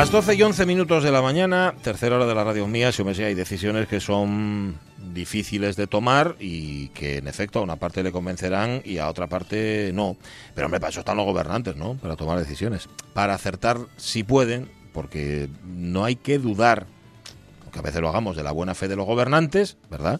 Las 12 y 11 minutos de la mañana, tercera hora de la radio mía, si me sé, hay decisiones que son difíciles de tomar y que en efecto a una parte le convencerán y a otra parte no. Pero hombre, para eso están los gobernantes, ¿no? Para tomar decisiones. Para acertar si pueden, porque no hay que dudar, aunque a veces lo hagamos, de la buena fe de los gobernantes, ¿verdad?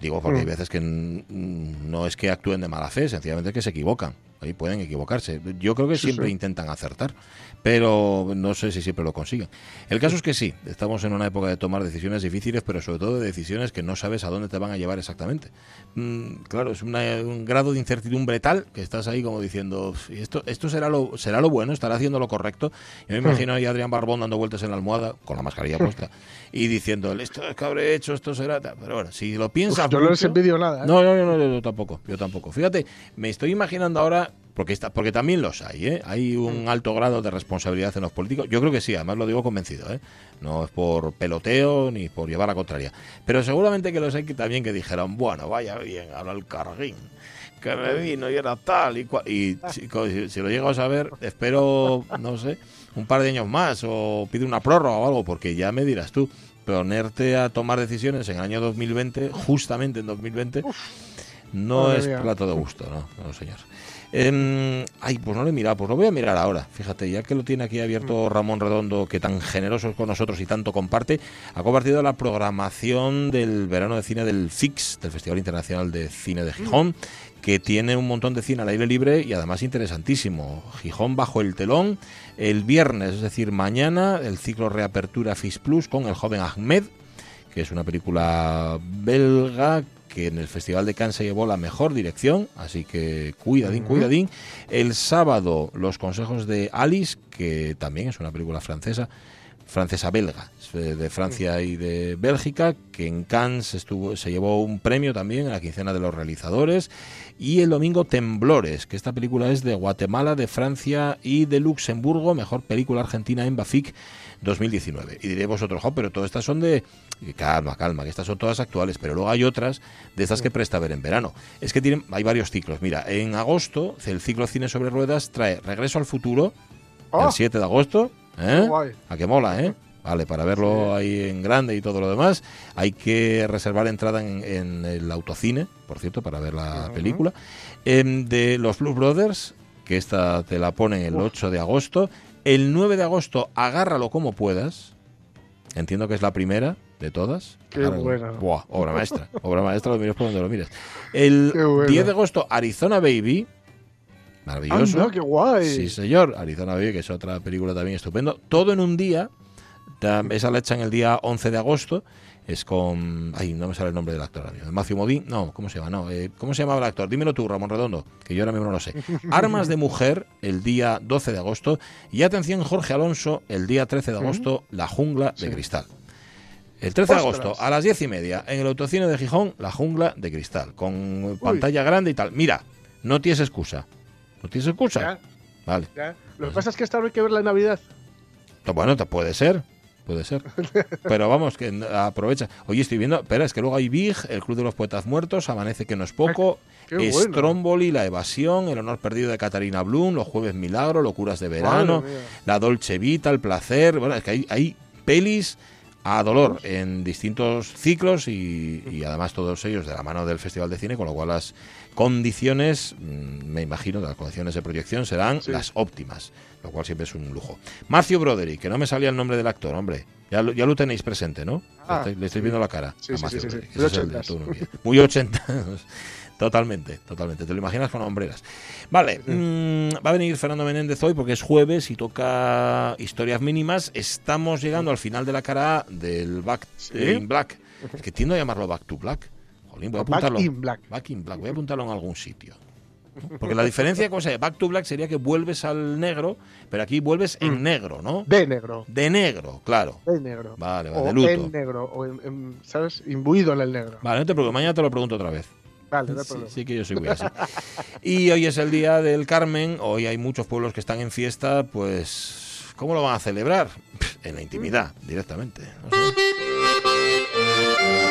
Digo, porque hay veces que no es que actúen de mala fe, sencillamente que se equivocan. Ahí pueden equivocarse. Yo creo que siempre intentan acertar pero no sé si siempre lo consiguen. El caso es que sí, estamos en una época de tomar decisiones difíciles, pero sobre todo de decisiones que no sabes a dónde te van a llevar exactamente. Mm, claro, es un grado de incertidumbre tal que estás ahí como diciendo, esto, esto será lo será lo bueno, estará haciendo lo correcto. Yo me hmm. imagino ahí a Adrián Barbón dando vueltas en la almohada con la mascarilla hmm. puesta y diciendo, esto es que habré hecho, esto será... Pero bueno, si lo piensas... yo no les envidio nada. ¿eh? No, no, no, yo tampoco, yo tampoco. Fíjate, me estoy imaginando ahora porque, está, porque también los hay, ¿eh? Hay un mm. alto grado de responsabilidad en los políticos. Yo creo que sí, además lo digo convencido, ¿eh? No es por peloteo ni por llevar la contraria. Pero seguramente que los hay que también que dijeron, bueno, vaya bien, ahora el carguín que me vino y era tal y cual. Y si, lo llego a saber, espero, no sé, un par de años más o pide una prórroga o algo, porque ya me dirás tú, ponerte a tomar decisiones en el año 2020, justamente en 2020, no es plato de gusto, ¿no? No, señor. Eh, ay, pues no lo he mirado, pues lo voy a mirar ahora. Fíjate, ya que lo tiene aquí abierto mm. Ramón Redondo, que tan generoso es con nosotros y tanto comparte, ha compartido la programación del verano de cine del FIX, del Festival Internacional de Cine de Gijón, que tiene un montón de cine al aire libre y además interesantísimo. Gijón bajo el telón, el viernes, es decir, mañana, el ciclo Reapertura FIX Plus con el joven Ahmed, que es una película belga que en el Festival de Cannes se llevó la mejor dirección, así que cuidadín, cuidadín. El sábado, Los Consejos de Alice, que también es una película francesa, francesa-belga, de Francia y de Bélgica, que en Cannes estuvo, se llevó un premio también en la quincena de los realizadores. Y el domingo Temblores, que esta película es de Guatemala, de Francia y de Luxemburgo, mejor película argentina en Bafic 2019. Y diréis vosotros, pero todas estas son de... Calma, calma, que estas son todas actuales, pero luego hay otras de estas que presta ver en verano. Es que tienen, hay varios ciclos. Mira, en agosto el ciclo Cine sobre Ruedas trae Regreso al Futuro, el 7 de agosto. ¿Eh? A que mola, ¿eh? Vale, para verlo ahí en grande y todo lo demás, hay que reservar entrada en, el autocine, por cierto, para ver la película. Em, de los Blue Brothers, que esta te la ponen el 8 de agosto. El 9 de agosto, agárralo como puedas. Entiendo que es la primera de todas. Qué buena. Buah, obra maestra. obra maestra, lo mires por donde lo mires. El 10 de agosto, Arizona Baby. Maravilloso. qué guay. Sí, señor. Arizona Baby, que es otra película también estupendo. Todo en un día. Esa la echan el día 11 de agosto es con. Ay, no me sale el nombre del actor ahora Matthew Modín. No, ¿cómo se llama? No, eh, ¿cómo se llamaba el actor? Dímelo tú, Ramón Redondo, que yo ahora mismo no lo sé. Armas de Mujer, el día 12 de agosto. Y atención, Jorge Alonso, el día 13 de agosto, La Jungla de Cristal. El 13 de agosto, a las 10 y media, en el autocine de Gijón, La Jungla de Cristal, con pantalla grande y tal. Mira, no tienes excusa. ¿No tienes excusa? Vale. Lo que pasa es que esta hay que ver la Navidad. Bueno, te puede ser puede ser. Pero vamos, que aprovecha. Oye, estoy viendo, espera, es que luego hay Big, el Club de los Poetas Muertos, Amanece que no es poco, Stromboli, La Evasión, El Honor Perdido de Catarina Blum, Los Jueves Milagro, Locuras de Verano, La Dolce Vita, El Placer. Bueno, es que hay, hay pelis a dolor en distintos ciclos y, y, además todos ellos de la mano del Festival de Cine, con lo cual las condiciones, mm, me imagino, las condiciones de proyección serán las óptimas, lo cual siempre es un lujo. Marcio Broderick, que no me salía el nombre del actor, hombre. Ya lo, ya lo tenéis presente, ¿no? Ah, le, estoy viendo la cara. Sí, sí, sí, Muy 80. Totalmente, totalmente. Te lo imaginas con hombreras. Vale, mm, va a venir Fernando Menéndez hoy porque es jueves y toca historias mínimas. Estamos llegando al final de la cara del Back in Black. que tiendo a llamarlo Back to Black voy a apuntarlo. Back in Black. Back in Black. Voy a apuntarlo en algún sitio. Porque la diferencia, ¿cómo se Back to Black sería que vuelves al negro, pero aquí vuelves en negro, ¿no? De negro. De negro, claro. De negro. Vale, vale, o de luto. en negro. O en, en- ¿sabes? Imbuido en el negro. Vale, no te preocupes, mañana te lo pregunto otra vez. Vale, no Sí, sí que yo soy muy así. Y hoy es el día del Carmen, hoy hay muchos pueblos que están en fiesta, pues ¿cómo lo van a celebrar? En la intimidad, directamente. no sé.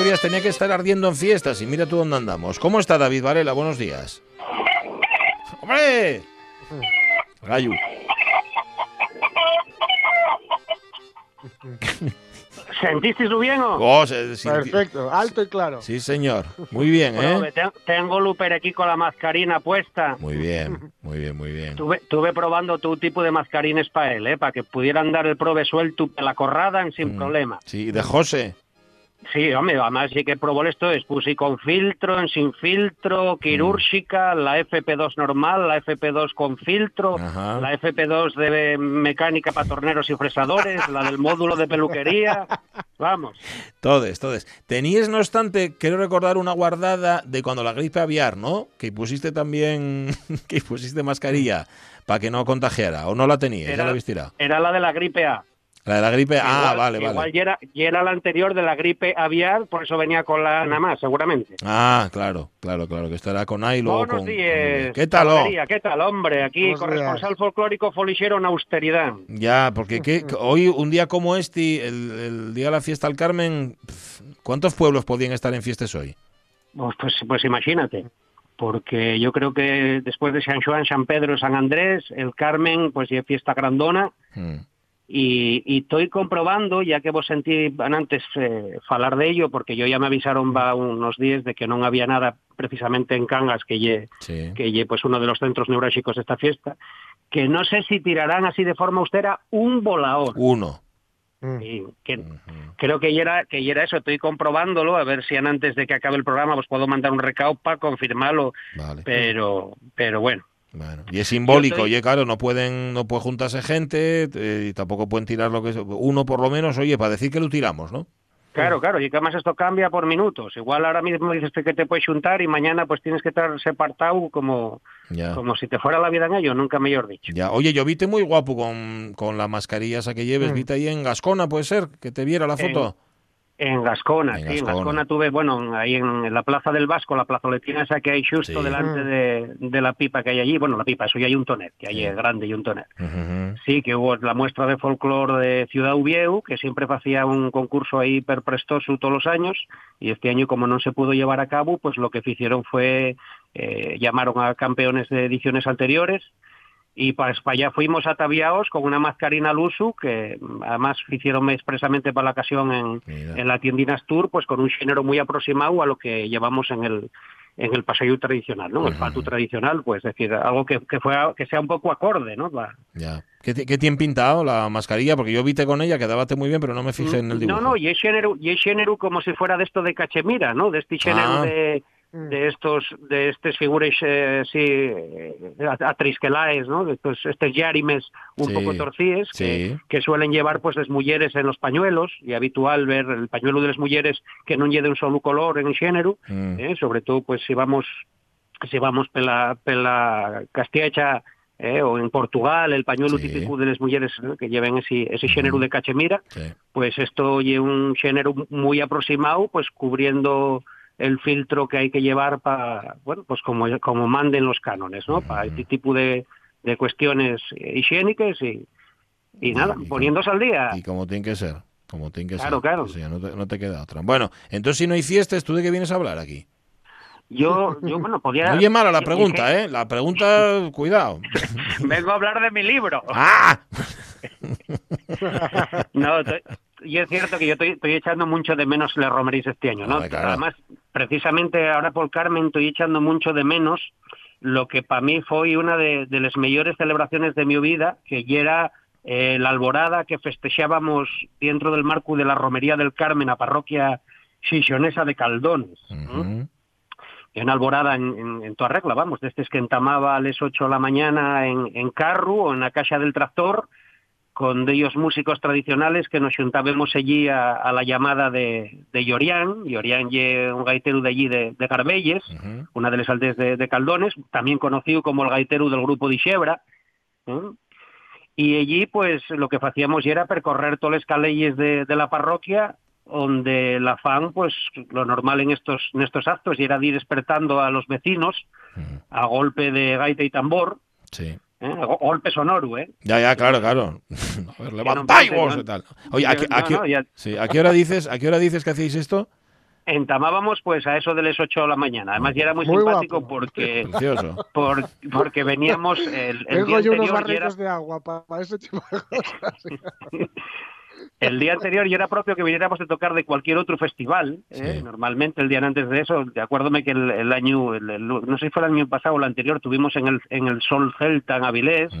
Asturias tenía que estar ardiendo en fiestas y mira tú dónde andamos. ¿Cómo está David Varela? Buenos días. ¡Hombre! Gallo. ¿Sentisteis bien o? Oh, se- Perfecto. Alto y claro. Sí, señor. Muy bien, Bueno, ¿eh? te- tengo Luper aquí con la mascarina puesta. Muy bien, muy bien, muy bien. Tuve, tuve probando tu tipo de mascarines para él, ¿eh? para que pudieran dar el prove suelto a la corrada sin Mm. problema. Sí, de José. Sí, hombre, además sí que probó esto, es puse con filtro, en sin filtro, quirúrgica, la FP2 normal, la FP2 con filtro, Ajá. la FP2 de mecánica para torneros y fresadores, la del módulo de peluquería, vamos. Todes, todes. Tenías, no obstante, quiero recordar una guardada de cuando la gripe aviar, ¿no? Que pusiste también, que pusiste mascarilla para que no contagiara. ¿O no la tenías? ¿Ya Era- la? Era la de la gripe A. La de la gripe. ah, Igual- vale, igual vale. era, ya era la anterior de la gripe aviar, por eso venía con la nada más, seguramente. Ah, claro, claro, claro, que estará con A y luego Buenos con. días. ¿Qué tal? oh? ¿Qué tal, hombre? Aquí, Buenos corresponsal días. folclórico folichero en austeridad. Ya, porque ¿qué- hoy, un día como este, el, el día de la fiesta al Carmen, ¿cuántos pueblos podían estar en fiestas hoy? Pues, pues, pues imagínate. Porque yo creo que después de San Juan, San Pedro, San Andrés, el Carmen, pues ya fiesta grandona. Hmm. Y, y estoy comprobando, ya que vos sentí antes eh, falar de ello, porque yo ya me avisaron va unos días de que no había nada precisamente en Cangas, que lle, Sí. que lle, pues uno de los centros neurálgicos de esta fiesta, que no sé si tirarán así de forma austera un volador. Uno. Mm. Que, creo que ya era, que ya era eso, estoy comprobándolo, a ver si antes de que acabe el programa os puedo mandar un recao para confirmarlo, Vale. pero, pero bueno. Bueno, y es simbólico, estoy- oye, claro, no pueden, no puede juntarse gente eh, y tampoco pueden tirar lo que es uno por lo menos, oye, para decir que lo tiramos, ¿no? Claro, claro, y que además esto cambia por minutos. Igual ahora mismo dices que te puedes juntar y mañana pues tienes que estar separado como, Ya. como si te fuera la vida en ello, nunca mejor dicho. Ya. Oye, yo viste muy guapo con, con la mascarilla esa que lleves, Mm. viste ahí en Gascona, puede ser, que te viera la foto. En Gascona, En sí, en Gascona. Tuve, bueno, ahí en, en la Plaza del Vasco, la plazoletina esa que hay justo Sí. delante de, de la pipa que hay allí, bueno, la pipa, eso ya hay un toner, que hay Sí. es grande y un toner. Ujú. Sí, que hubo la muestra de folclore de Ciudad Ubieu, que siempre hacía un concurso ahí hiper prestoso todos los años, y este año como no se pudo llevar a cabo, pues lo que hicieron fue, eh, llamaron a campeones de ediciones anteriores, y para allá fuimos ataviados con una mascarina al uso, que mm, además hicieron expresamente para la ocasión en, en la tiendinas Tour, pues con un género muy aproximado a lo que llevamos en el en el paseo tradicional, ¿no? El patu tradicional, pues es decir, algo que, que, fue, que sea un poco acorde, ¿no? Ya. ¿Qué, qué tiene pintado la mascarilla? Porque yo viste con ella, quedábate muy bien, pero no me fijé en el dibujo. No, no, y es género, y es género como si fuera de esto de cachemira, ¿no? De este género Ah. de, Mm. De estos de estas figuras eh, eh, atrisquelaes, ¿no? De estos estos yarimes un Sí, poco torcides que, sí. que suelen llevar pues las mujeres en los pañuelos y habitual ver el pañuelo de las mujeres que no lleve un solo color en el género, Mm. eh, sobre todo pues si vamos si vamos pela pela Castilla eh, o en Portugal el pañuelo Sí. típico de las mujeres ¿no? que lleven ese ese género de cachemira pues esto es un género muy aproximado, pues cubriendo el filtro que hay que llevar para, bueno, pues como, como manden los cánones, ¿no? Para este tipo de, de cuestiones higiénicas y, y nada, y- poniéndose al día. Y como tiene que ser. Como tiene que Claro, ser. claro. O sea, no, te, no te queda otra. Bueno, entonces si no hay fiestas, ¿tú de qué vienes a hablar aquí? Yo, yo bueno, podía... Oye mala la pregunta, ¿eh? La pregunta, cuidado. Vengo a hablar de mi libro. ¡Ah! No, estoy- y es cierto que yo estoy, estoy echando mucho de menos las romerías este año, ¿no? Hombre, claro. Además, precisamente ahora por Carmen estoy echando mucho de menos lo que para mí fue una de, de las mejores celebraciones de mi vida, que ya era eh, la alborada que festejábamos dentro del marco de la romería del Carmen, a parroquia xixonesa de Caldones. Ujú. en Alborada en, en, en toda regla, vamos, desde que entamaba a las 8 de la mañana en, en carro o en la caja del tractor, con ellos músicos tradicionales que nos juntábamos allí a, a la llamada de, de Llorián. Llorián es un gaitero de allí de, de Garbelles, Uh -huh. una de las aldeas de, de Caldones, también conocido como el gaitero del grupo de Xebra. ¿eh? Y allí, pues, lo que hacíamos era percorrer todas las calles de, de la parroquia donde la fan, pues lo normal en estos, en estos actos era ir despertando a los vecinos Uh -huh. a golpe de gaita y tambor, Sí. ¿Eh? Go- golpe sonoro, ¿eh? Ya, ya, claro, claro. A ver, levantáis vos y tal. Oye, ¿a yo- qué, no, a qué- no, ya- sí, ¿a qué hora dices, a qué hora dices que hacéis esto? Entamábamos pues a eso de las 8 de la mañana. Además ya era muy, Muy simpático guapo. porque, por- porque veníamos el, el Tengo día yo unos anterior y era- barritos de agua para ese tipo de cosas. El día anterior y era propio que viniéramos de tocar de cualquier otro festival. ¿eh? Sí. Normalmente el día antes de eso, de acuérdome que el, el año, el- el- no sé si fue el año pasado o el anterior, tuvimos en el, en el Sol Celta en Avilés,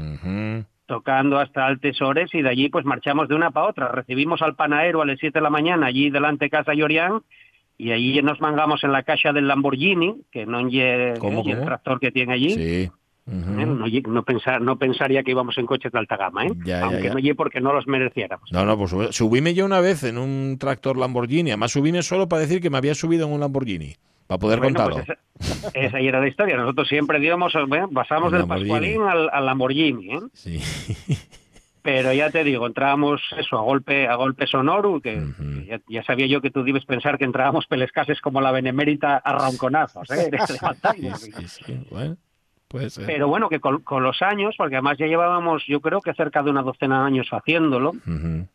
tocando hasta altas horas y de allí pues marchamos de una para otra. Recibimos al panaero a las 7 de la mañana allí delante de Casa Llorián y allí nos mangamos en la caja del Lamborghini, que no es ¿Cómo, el tractor que tiene allí. Sí. ¿Eh? No, pensar, no pensaría que íbamos en coches de alta gama, ¿eh? Ya, aunque ya. no llegue porque no los mereciéramos. No, no, pues subíme yo una vez en un tractor Lamborghini. Además, subíme solo para decir que me había subido en un Lamborghini. Para poder Bueno, contarlo. pues esa, esa ya era la historia. Nosotros siempre digamos, pasamos El del Lamborghini. Pascualín al, al Lamborghini, ¿eh? Sí. Pero ya te digo, entrábamos eso a golpe a golpe sonoro, que, ya, ya sabía yo que tú debes pensar que entrábamos pelescases como la benemérita a ronconazos, ¿eh? Sí, Levantamos. sí, sí. Bueno, puede ser. Pero bueno, que con, con los años, porque además ya llevábamos, yo creo que cerca de una docena de años haciéndolo,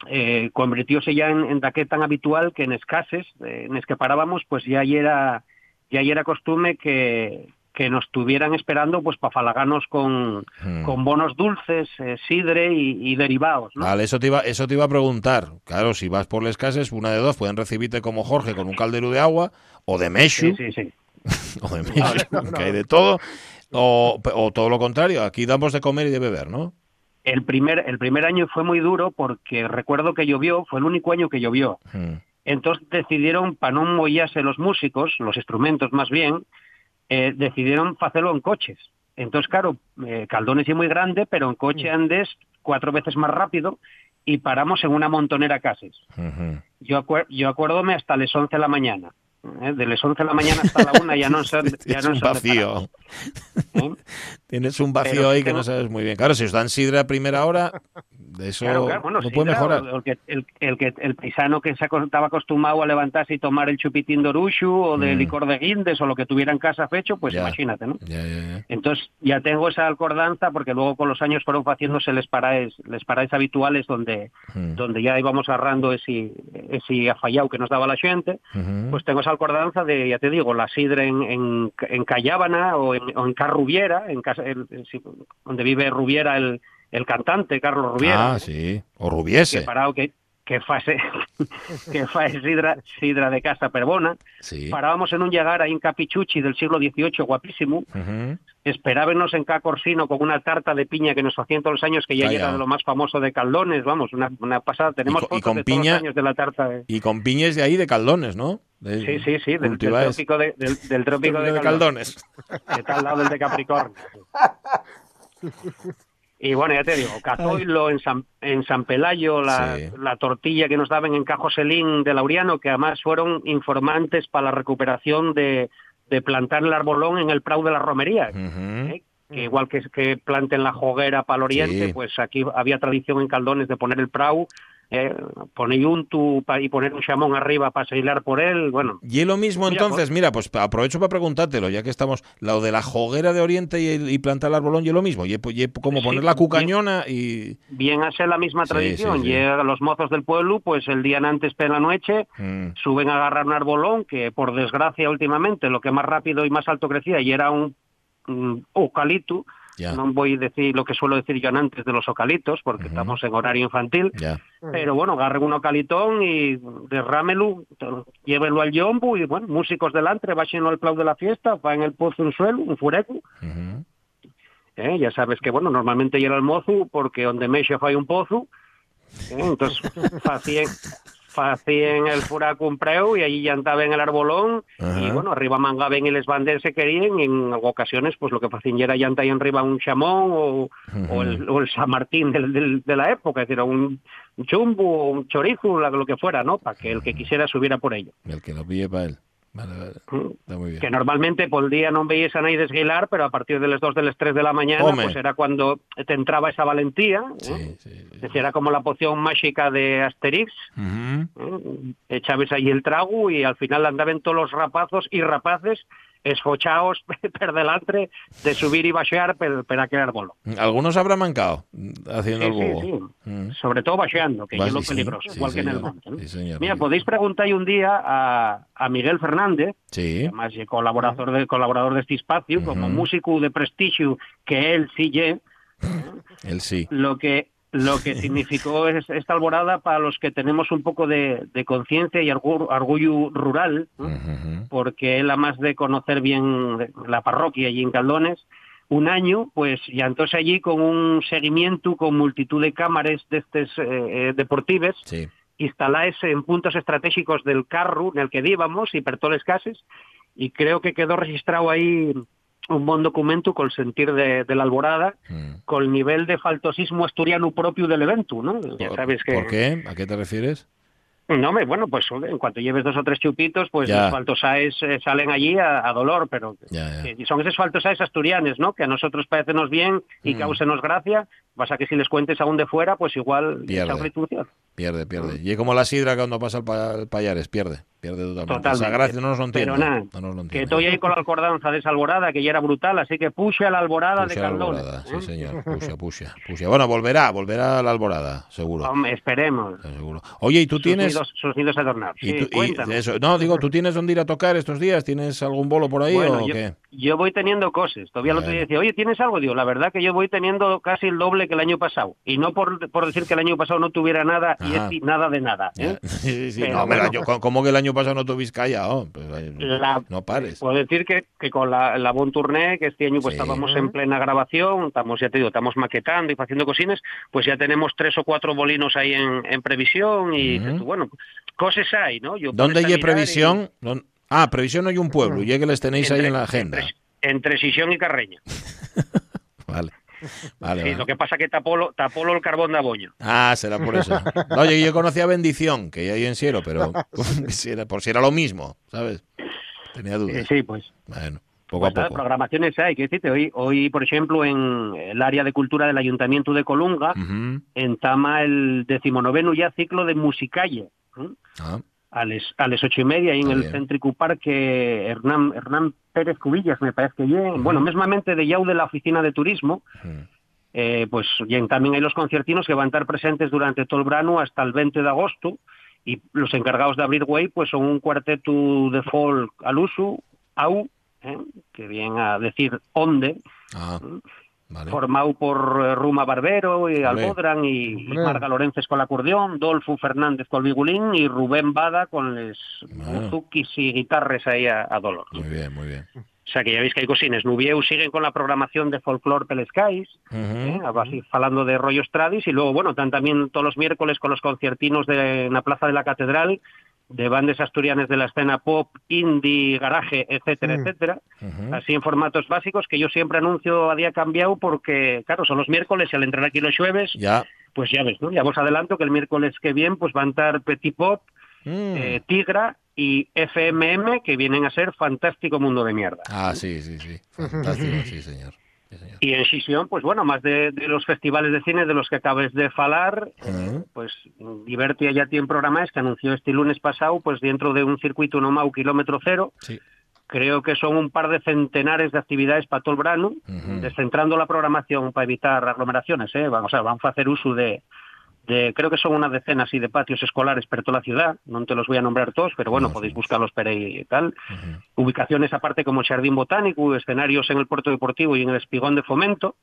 eh, convirtióse ya en, en daqué tan habitual que en escases, eh, en es que parábamos, pues ya era, ya era costumbre que, que nos estuvieran esperando pues para falagarnos con, Mm. con bonos dulces, eh, sidre y, y derivados, ¿no? Vale, eso te, iba, eso te iba a preguntar. Claro, si vas por las casas, una de dos, pueden recibirte como Jorge con un caldero de agua, o de Meshu, Sí, sí, sí. o de Meshu, que hay de todo, o, o todo lo contrario, aquí damos de comer y de beber, ¿no? El primer, el primer año fue muy duro porque recuerdo que llovió, fue el único año que llovió. Mm. Entonces decidieron, para no mollarse los músicos, los instrumentos más bien, eh, decidieron hacerlo en coches. Entonces, claro, eh, Caldones es muy grande, pero en coche andes cuatro veces más rápido y paramos en una montonera cases. Ujú. Yo, acuer yo acuérdome hasta las 11 de la mañana. ¿Eh? De las 11 de la mañana hasta la una ya no sé, ya Tienes no un dónde vacío. ¿eh? Tienes un vacío Pero ahí que no sabes muy bien. Claro, si os dan sidra a primera hora, de eso Claro, claro, bueno, no sí, puede mejorar. El, el, el que el paisano que se estaba acostumbrado a levantarse y tomar el chupitín de orushu o de Mm. licor de guindes o lo que tuviera en casa fecho, pues Ya. imagínate, ¿no? Ya, ya. Entonces ya tengo esa acordanza porque luego con los años fueron haciéndose les paraes, les paraes habituales donde Mm. donde ya íbamos agarrando ese, ese afallado que nos daba la gente, Ujú. pues tengo esa acordanza de, ya te digo, la sidra en, en, en Callábana o en, o en Carrubiera, en el- donde vive Rubiera, el, el cantante Carlos Rubiera, Ah, sí. O que Rubiese. parado que que fase que fa sidra, sidra de casa perbona. Sí. Parábamos en un llegar ahí en Capichuchi del siglo XVIII, guapísimo. Ujú. Esperábamos en Ca Corsino con una tarta de piña que nos hacían todos los años, que ya Calla. de lo más famoso de Caldones, vamos, una, una pasada. Tenemos Y y con de todos piña- los años de la tarta. de- Y con piñes de ahí de caldones, ¿no? De- Sí, sí, sí, del, del trópico de, del, del trópico de, caldones. que está al lado del de Capricornio. Y bueno, ya te digo, Cazoilo en San, en San Pelayo, la, Sí. la tortilla que nos daban en Cajoselín de Lauriano, que además fueron informantes para la recuperación de, de plantar el arbolón en el Prau de la Romería. ¿eh? Que igual que, que planten la joguera para el oriente, Sí. pues aquí había tradición en Caldones de poner el Prau, eh, poner un tu y poner un chamón arriba para sailar por él. Bueno, Y es lo mismo Mira, entonces, mira, pues aprovecho para preguntártelo, ya que estamos, lo de la joguera de Oriente y, el- y plantar el arbolón, y es lo mismo, y y como Sí, poner la bien. cucañona y... bien ser la misma Sí, tradición. sí, los mozos del pueblo, pues el día antes de la noche, Mm, suben a agarrar un arbolón que, por desgracia, últimamente lo que más rápido y más alto crecía y era un, un eucalipto. No voy a decir lo que suelo decir yo antes de los eucalitos, porque estamos en horario infantil. Pero bueno, agarren un eucalitón y derrámelo, llévelo al yombo y bueno, músicos delante, bájenlo al plau de la fiesta, va en el pozo un suelo, un fureco. ¿eh? Ya sabes que, bueno, normalmente llega el mozo porque donde mexe fai un pozo, ¿eh? entonces facían, facían el furaco un preu y allí llantaban el arbolón Ajá. y bueno, arriba mangaban y les bandes se querían y en ocasiones pues lo que hacían era llantar ahí arriba un chamón o, o, el, o el San Martín del- del- de la época, es decir, un, chumbo o un chorizo, lo que fuera, ¿no? Para que el que quisiera subiera por ello. El que lo pille para él. Vale, vale. Mm. Está muy bien. que normalmente por el día no veías a nadie desguilar, pero a partir de las 2 de las 3 de la mañana, Home. pues era cuando te entraba esa valentía. ¿eh? Sí, sí, sí. Es decir, era como la poción mágica de Asterix. Ujú. ¿eh? Echabas ahí el trago y al final andaban todos los rapazos y rapaces esfochados per delante de subir y baixear per, per aquel árbol. Algunos habrá mancado haciendo Sí, el sí, bobo. sí. Mm. Sobre todo baixeando, que es lo sí, sí. peligroso, Sí, igual que en el monte. ¿no? Sí, señor. Mira, podéis preguntar un día a, a Miguel Fernández, Sí. además colaborador de, colaborador de este espacio, como músico de prestigio que él sí lle, Él sí. lo que lo que significó es esta alborada para los que tenemos un poco de, de conciencia y orgu- orgullo rural, ¿no? Ujú. porque él, además de conocer bien la parroquia allí en Caldones, un año, pues ya entonces allí con un seguimiento, con multitud de cámaras de estos eh, eh, deportives, Sí. instaláis en puntos estratégicos del carro en el que íbamos y per todas las casas y creo que quedó registrado ahí un buen documento con el sentir de, de la alborada Mm. con el nivel de faltosismo asturiano propio del evento, ¿no? Ya ¿Por- sabes que... ¿Por qué? ¿A qué te refieres? No, me, bueno, pues en cuanto lleves dos o tres chupitos, pues Ya. los faltosaes eh, salen allí a, a dolor, pero Ya, ya. que son esos faltosaes asturianes, ¿no? Que a nosotros parecenos bien y Mm. causenos gracia, pasa que si les cuentes aún de fuera, pues igual Pierde. Pierde, pierde. Y es como la sidra cuando pasa el, pa- el payares, pierde. Pierde totalmente. Esa gracia no nos lo entiende. Pero nada, no nos lo que entiende. estoy ahí con la alcordanza de esa alborada, que ya era brutal, así que puxe a la alborada de Puxa la Caldones. alborada, ¿eh? sí señor. Puxa, puxa, puxa. Bueno, volverá, volverá a la alborada, seguro. Hombre, esperemos. seguro. Oye, ¿y tú Sus tienes... nidos- sus nidos adornados. y Sí, tú- y cuéntanos. eso, no, digo, ¿tú tienes dónde ir a tocar estos días? ¿Tienes algún bolo por ahí Bueno, o yo, qué? yo voy teniendo cosas. Todavía el otro día decía, oye, ¿tienes algo? Digo, la verdad que yo voy teniendo casi el doble que el año pasado. Y no por, por decir que el año pasado no tuviera nada y Ajá. este nada de nada. ¿eh? Ya. Sí, sí, Pero no, hombre, bueno. yo- ¿cómo que el año pasado no tuviste callado? Pues, ay, La- no pares. Puedo decir que, que con la, la Bon Tournée, que este año pues Sí. estábamos en plena grabación, estamos, ya te digo, estamos maquetando y haciendo cosines, pues ya tenemos tres o cuatro bolinos ahí en, en previsión y tú, bueno, cosas hay, ¿no? Yo ¿Dónde hay y- previsión? ¿Dón- Ah, previsión hay un pueblo, y es que les tenéis ahí en la agenda. Entre, entre Sisión y Carreña. Vale. Vale, Sí, vale. lo que pasa que tapolo, tapolo el carbón de aboño. Ah, será por eso. No, yo conocía Bendición, que hay en Siero, pero si era- por si era lo mismo, ¿sabes? Tenía dudas. sí, pues. Bueno, poco Pues a poco. programaciones hay, que decirte, hoy, hoy, por ejemplo, en el área de cultura del Ayuntamiento de Colunga, Ujú. entama el decimonoveno ya ciclo de Musicalle. ¿eh? Ah, a las a las ocho y media ahí en el céntrico parque Hernán Hernán Pérez Cubillas me parece que bueno mesmamente de Yau de la oficina de turismo. Eh, pues lle, también hay los conciertinos que van a estar presentes durante todo el verano hasta el 20 de agosto y los encargados de abrir Way pues son un cuarteto de folk al uso AU ¿eh? que viene a decir onde Ah, vale. formado por eh, Ruma Barbero y. Albodran y. Marga Lorences con el acordeón, Dolfo Fernández con el bigulín y Rubén Bada con les Bueno. buzukis y guitarras ahí a, a dolor. Muy bien, muy bien. O sea que ya veis que hay cosines. Nubieu siguen con la programación de folclore Pelescais, Ujú. ¿eh? así falando de rollos tradis y luego bueno, están también todos los miércoles con los conciertinos de, en la Plaza de la Catedral de bandas asturianas de la escena pop, indie, garaje, etcétera, Mm. etcétera así en formatos básicos que yo siempre anuncio a día cambiado porque, claro, son los miércoles y al entrar aquí los jueves, Ya. pues ya ves, ¿no? Ya os adelanto que el miércoles que viene pues van a estar Petit Pop, Mm. eh, Tigra y FMM que vienen a ser Fantástico Mundo de Mierda. Ah, sí, sí, sí. Fantástico, sí, señor. Y en Xisión, pues bueno, más de, de los festivales de cine de los que acabes de falar, Ujú. pues Divertia ya tiene programas que anunció este lunes pasado, pues dentro de un circuito Nomau kilómetro cero, Sí. creo que son un par de centenares de actividades para todo el verano, descentrando la programación para evitar aglomeraciones, ¿eh? Vamos a, vamos a hacer uso de, de, creo que son unas decenas así de patios escolares por toda la ciudad, no te los voy a nombrar todos, pero bueno, No, podéis sí. buscarlos por ahí y tal. Ubicaciones aparte como el Jardín Botánico, escenarios en el Puerto Deportivo y en el Espigón de Fomento,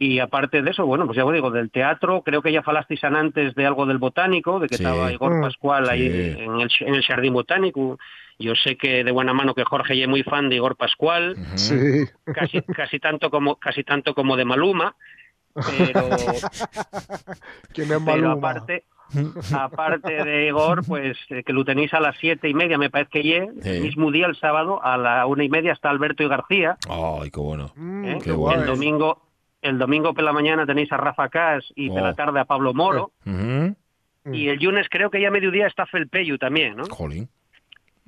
y aparte de eso, bueno, pues ya os digo, del teatro, creo que ya falasteis antes de algo del botánico, de que Sí. estaba Igor Mm. Pascual ahí Sí. en el, en el Jardín Botánico. Yo sé que de buena mano que Jorge es muy fan de Igor Pascual. Sí. casi, casi tanto como casi tanto como de Maluma, pero, ¿Quién es pero aparte aparte de Igor, pues eh, que lo tenéis a las siete y media, me parece que ye, Sí. el mismo día, el sábado, a la una y media está Alberto y García. Ay, qué bueno. Mm, ¿eh? qué guay. El domingo, el domingo por la mañana tenéis a Rafa Cas y por Oh. la tarde a Pablo Moro. Ujú. Y el lunes creo que ya a mediodía está Felpeyu también, ¿no? Jolín.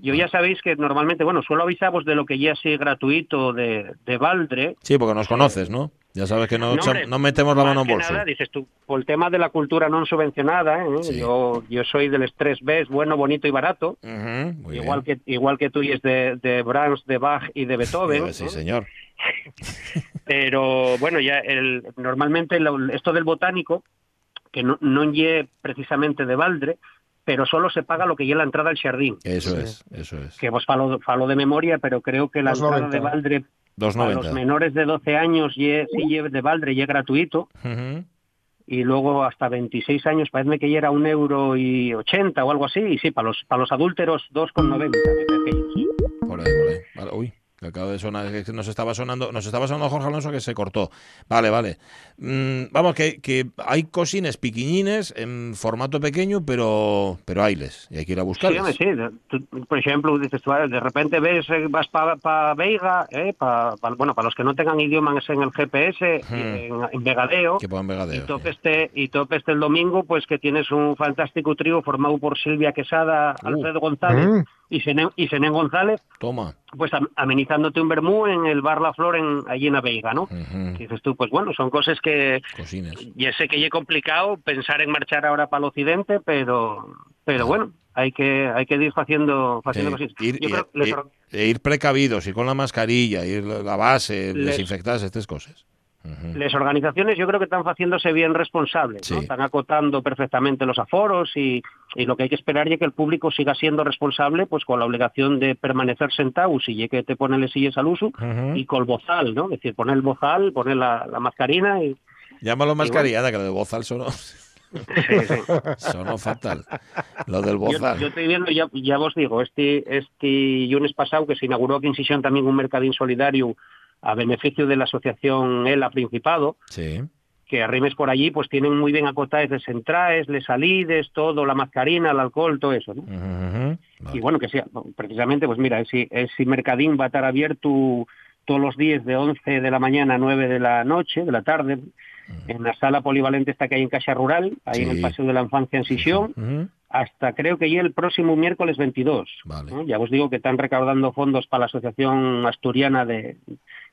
Yo ya sabéis que normalmente, bueno, suelo avisaros de lo que ya sea gratuito de, de Valdre. Sí, porque nos conoces, ¿no? Ya sabes que no, No, hombre, no metemos la mano en que bolso. nada, dices tú, por el tema de la cultura no subvencionada, ¿eh? Sí. yo, yo soy del estrés B, bueno, bonito y barato. Igual bien. que igual que tú y es de, de Brahms, de Bach y de Beethoven. Sí, ¿no? señor. Pero bueno, ya el, normalmente lo- esto del botánico, que no, no lle precisamente de Valdre, pero solo se paga lo que lle la entrada al jardín. Eso Sí. es, eso es. Que vos falo, falo de memoria, pero creo que la entrada 2,90. de Valdre a los 2.90. menores de 12 años ye, sí lle de Valdre y es gratuito. Y luego hasta 26 años parece que ya era un euro y 80 o algo así, y sí, para los, para los adúlteros 2,90 me parece que sí. Por ahí, por ahí. Uy, que acaba de sonar, que nos estaba sonando, nos estaba sonando Jorge Alonso que se cortó. Vale, vale. Mm, vamos, que, que hay cosines piquiñines en formato pequeño, pero pero hayles, y hay que ir a Sí, buscarles. hombre, sí. Tú, por ejemplo, dices tú, de repente ves, eh, vas para Veiga, eh, pa- pa- bueno, para los que no tengan idiomas en el GPS, Hmm. en, en Vegadeo, Que pongan y vegadeo. tope este y tope este el domingo, pues que tienes un fantástico trío formado por Silvia Quesada, Uh. Alfredo González Mm. Y Senén, y Senén González, Toma. pues am- amenizándote un vermú en el Bar La Flor en, allí en la Veiga, ¿no? Dices tú, pues bueno, son cosas que Cosines. ya sé que ya es complicado pensar en marchar ahora para el occidente, pero pero bueno, hay que hay que ir haciendo haciendo Eh, cosas. ir, Yo creo les e ir precavidos, ir con la mascarilla, ir la base, Les- desinfectarse, estas cosas. Las organizaciones yo creo que están haciéndose bien responsables, ¿no? Están acotando perfectamente los aforos y, y lo que hay que esperar es que el público siga siendo responsable pues con la obligación de permanecer sentado si que te ponen las sillas al uso y con el bozal, ¿no? Es decir, poner el bozal, poner la, la mascarina y Llámalo mascarillada, que lo de bozal sonó, sí, sí. sonó fatal. Lo del bozal. yo estoy viendo, ya, ya os digo, este, este lunes pasado que se inauguró aquí en Sisión también un mercadín solidario a beneficio de la asociación ELA Principado, Sí. que arrimes por allí pues tienen muy bien acotadas les entraes, les salides, todo, la mascarina, el alcohol, todo eso, ¿no? Vale. Y bueno, que sea, precisamente, pues mira, ese, ese mercadín va a estar abierto todos los días de 11 de la mañana a 9 de la noche, de la tarde, en la sala polivalente esta que hay en Casa Rural, ahí en el Paseo de la Infancia en Sisión, hasta creo que ya el próximo miércoles 22. Vale. ¿no? Ya os digo que están recaudando fondos para la Asociación Asturiana de,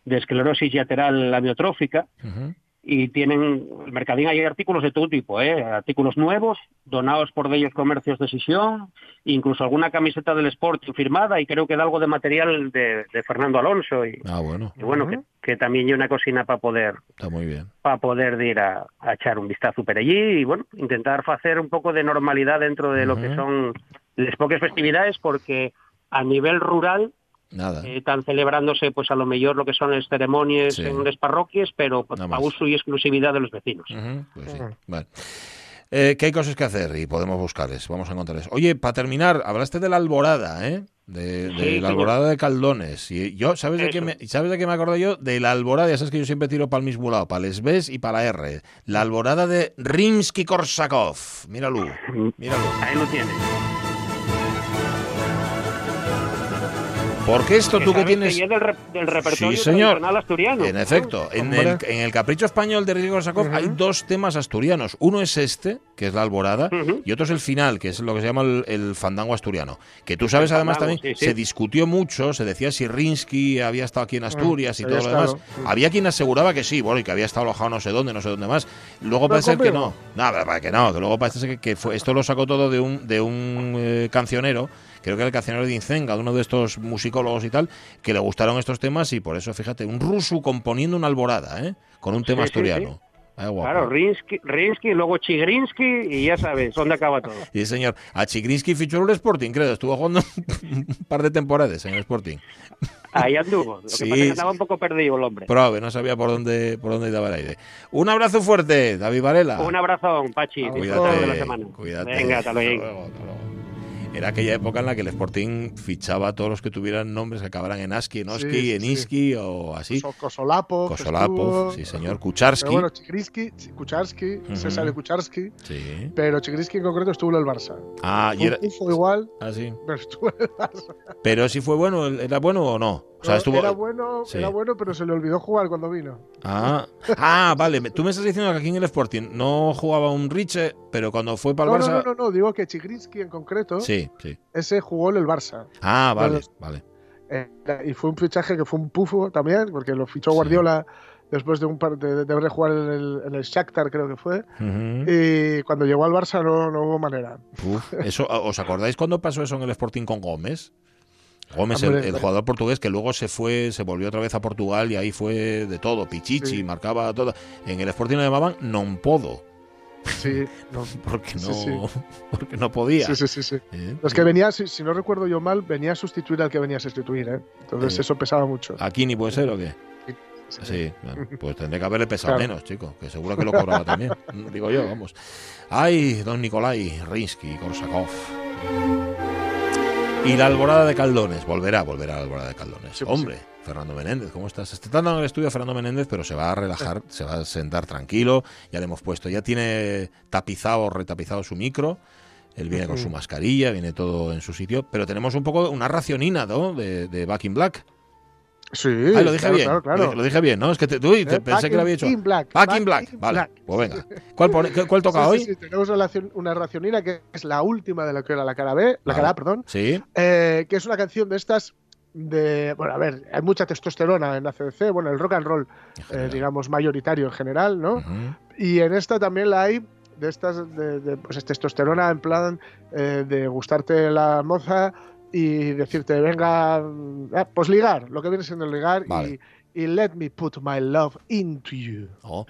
de Esclerosis Lateral Amiotrófica Ujú. y tienen, el mercadín hay artículos de todo tipo, ¿eh? artículos nuevos, donados por bellos comercios de Sisión, incluso alguna camiseta del Sporting firmada y creo que da algo de material de, de Fernando Alonso y, Ah, bueno, y bueno, que, que también hay una cocina para poder está muy bien. para poder ir a, a echar un vistazo por allí y bueno, intentar hacer un poco de normalidad dentro de lo que son las pocas festividades porque a nivel rural Nada. eh, están celebrándose pues a lo mejor lo que son las ceremonias Sí. en las parroquias, pero pues, a uso y exclusividad de los vecinos. Pues sí. Vale. Eh, que hay cosas que hacer y podemos buscarles, vamos a encontrarles. Oye, para terminar, hablaste de la alborada, ¿eh? De, de Sí, la señor. alborada de Caldones. Y yo, ¿sabes de, qué me, ¿sabes de qué me acordé yo? De la alborada, ya sabes que yo siempre tiro para el mismo lado, para el SBES y para la R. La alborada de Rimsky-Korsakov. Míralo, míralo. Ahí lo tienes. Porque esto tú que tienes... es del, re- del repertorio Sí, señor. asturiano. En efecto, en el, en el Capricho Español de Rimsky Korsakov hay dos temas asturianos. Uno es este, que es la alborada, Ujú. y otro es el final, que es lo que se llama el, el fandango asturiano. Que tú sabes, además, fandango, también sí, sí. se discutió mucho, se decía si Rinsky había estado aquí en Asturias y había todo lo demás. Mm. Había quien aseguraba que sí, bueno, y que había estado alojado no sé dónde, no sé dónde más. Luego parece ser que no. No, pero para que no, que luego parece ser que, que fue, esto lo sacó todo de un, de un eh, cancionero, creo que era el cancionero de Incenga, uno de estos musicólogos y tal, que le gustaron estos temas y por eso, fíjate, un ruso componiendo una alborada, ¿eh? Con un tema Sí, sí, asturiano. Guapo. Claro, Rinsky, Rinsky, luego Chigrinsky y ya sabes dónde acaba todo. Sí, señor. A Chigrinsky fichó el Sporting, creo. Estuvo jugando un par de temporadas en el Sporting. Ahí anduvo. Lo que Sí, pasa es que andaba un poco perdido el hombre. Prove, no sabía por dónde por dónde daba el aire. Un abrazo fuerte, David Varela. Un abrazón, Pachi. Cuídate, de la semana. Cuídate. Venga, hasta luego. luego, hasta luego. Era aquella época en la que el Sporting fichaba a todos los que tuvieran nombres que acabaran en Aski, en Oski, Sí, en sí. Iski o así. Koso- Kosolapov. Kosolapov, estuvo, sí señor, Pero Kucharski. bueno, Chigriski, Kucharski, Ujú. se sabe Kucharski, Sí. pero Chigriski en concreto estuvo en el Barça. Ah, y era, pufo igual, ah, sí. pero estuvo en el Barça. Pero si fue bueno, ¿era bueno o no? O sea, No, estuvo. Era bueno, Sí. era bueno, pero se le olvidó jugar cuando vino. Ah, ah, vale. Tú me estás diciendo que aquí en el Sporting no jugaba un Riche, pero cuando fue para el no, Barça. no, no, no, digo que Chigrinsky en concreto, Sí, sí. ese jugó en el Barça. Ah, vale, vale. Eh, y fue un fichaje que fue un pufo también, porque lo fichó Sí. Guardiola después de un par de, de haber jugado en el, en el Shakhtar, creo que fue. Y cuando llegó al Barça no, no hubo manera. Uf, eso, ¿Os acordáis cuando pasó eso en el Sporting con Gómez? Gómez, el, jugador portugués que luego se fue, se volvió otra vez a Portugal y ahí fue de todo, Pichichi, Sí. marcaba todo. En el Sporting lo llamaban non podo, Sí, no, porque no, Sí, sí. porque no podía. sí, sí, sí. ¿eh? Es que venía, si, si no recuerdo yo mal, venía a sustituir al que venía a sustituir, ¿eh? Entonces Sí. eso pesaba mucho. ¿Aquí ni puede ser o qué? Sí. Sí, bueno, pues tendré que haberle pesado Claro. menos, chico, que seguro que lo cobraba también. Digo yo, vamos. Ay, don Nikolai, Rinsky, Korsakov. Y la alborada de Caldones, volverá, volverá la alborada de Caldones. Sí, pues Hombre, Fernando Menéndez, ¿cómo estás? Está tratando en el estudio Fernando Menéndez, pero se va a relajar, se va a sentar tranquilo. Ya le hemos puesto, ya tiene tapizado, retapizado su micro. Él viene con su mascarilla, viene todo en su sitio. Pero tenemos un poco una racionina, ¿no? De, de Back in Black. Sí, Ah, lo dije claro, bien. Claro, claro. Lo, lo dije bien, ¿no? Es que te, uy, te Eh, pensé que lo había hecho. in Black, Back, Back in Black. in Vale, Black. pues venga. ¿Cuál, toca Sí, hoy? sí, sí, tenemos una, racion- una racionina que es la última de lo que era la cara B, la cara A, perdón, Sí. eh, que es una canción de estas de, bueno, a ver, hay mucha testosterona en la CDC, bueno, el rock and roll, eh, digamos, mayoritario en general, ¿no? Y en esta también la hay de estas de, de, pues testosterona en plan eh, de gustarte la moza y decirte venga ah, pues ligar lo que viene siendo ligar Vale. y, y let me put my love into you Oh.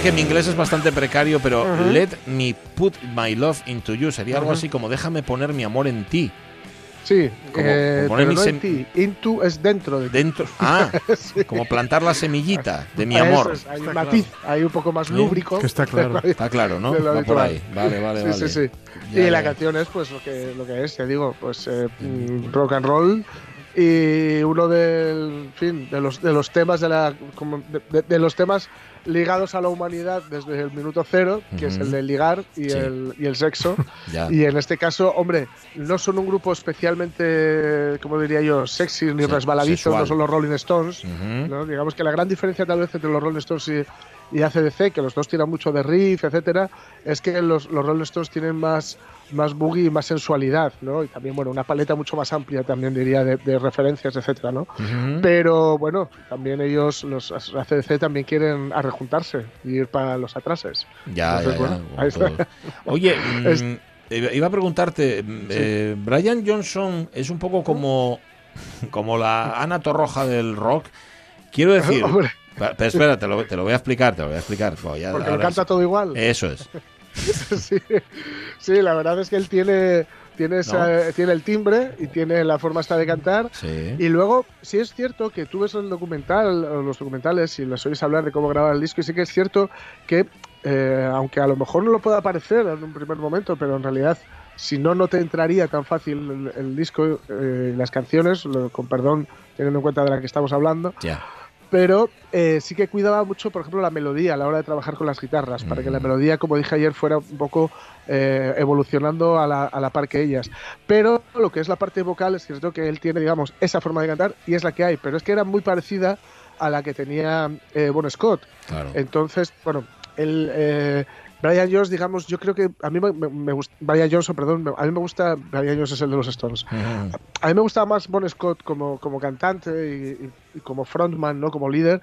Sabes que mi inglés es bastante precario, pero let me put my love into you sería algo Ujú. así como déjame poner mi amor en ti. sí Como- eh, como poner pero mi no en ti into es dentro de ti Dentro. Ah, Sí. como plantar la semillita de mi amor. es, hay un matiz hay un poco más Sí, lúbrico que está claro. Está claro, ¿no? Va por ahí. Vale, vale, sí, vale. sí, sí. Ya, y la canción es pues lo que, lo que es, te digo, pues eh, mm, rock and roll y uno del, fin, de los de los temas de la de, de- los temas ligados a la humanidad desde el minuto cero, que es Ujú. el de ligar y, Sí. el, y el sexo. Y en este caso, hombre, no son un grupo especialmente, como diría yo, sexy ni Se- resbaladizos, no son los Rolling Stones. Ujú. ¿no? Digamos que la gran diferencia tal vez entre los Rolling Stones y, y ACDC, que los dos tiran mucho de riff, etcétera, es que los, los Rolling Stones tienen más, más boogie y más sensualidad, ¿no? Y también, bueno, una paleta mucho más amplia también diría de, de referencias, etcétera, ¿no? Pero bueno, también ellos, los ACDC también quieren arrejuntarse y ir para los atrases. Ya, ya, Entonces, ya, bueno, ahí está. Oye, Es- iba a preguntarte, eh, Brian Johnson es un poco como como la Ana Torroja del rock. Quiero decir, Hombre. Pero espera, te lo, te lo voy a explicar, te lo voy a explicar. Voy a- Porque ahora canta sí. todo igual. Eso es. sí, sí, la verdad es que él tiene, tiene, esa- tiene el timbre y tiene la forma esta de cantar. Sí. Y luego, sí es cierto que tú ves el documental, los documentales, y los oís hablar de cómo grabar el disco, y sí que es cierto que, eh, aunque a lo mejor no lo pueda parecer en un primer momento, pero en realidad, si no, no te entraría tan fácil el, el disco eh, las canciones, lo- con perdón, teniendo en cuenta de la que estamos hablando, Ya. Pero eh, sí que cuidaba mucho, por ejemplo, la melodía a la hora de trabajar con las guitarras, para que la Mm. melodía, como dije ayer, fuera un poco eh, evolucionando a la, a la par que ellas. Pero lo que es la parte vocal, es cierto que él tiene, digamos, esa forma de cantar y es la que hay, pero es que era muy parecida a la que tenía eh, Bon Scott. Claro. Entonces, bueno, el, eh, Brian Jones, digamos, yo creo que a mí me, me- me gusta, Brian Johnson, perdón, me- a mí me gusta, Brian Jones es el de los Stones. Ujú. A mí me gustaba más Bon Scott como, como cantante y, y- y como frontman, ¿no? Como líder.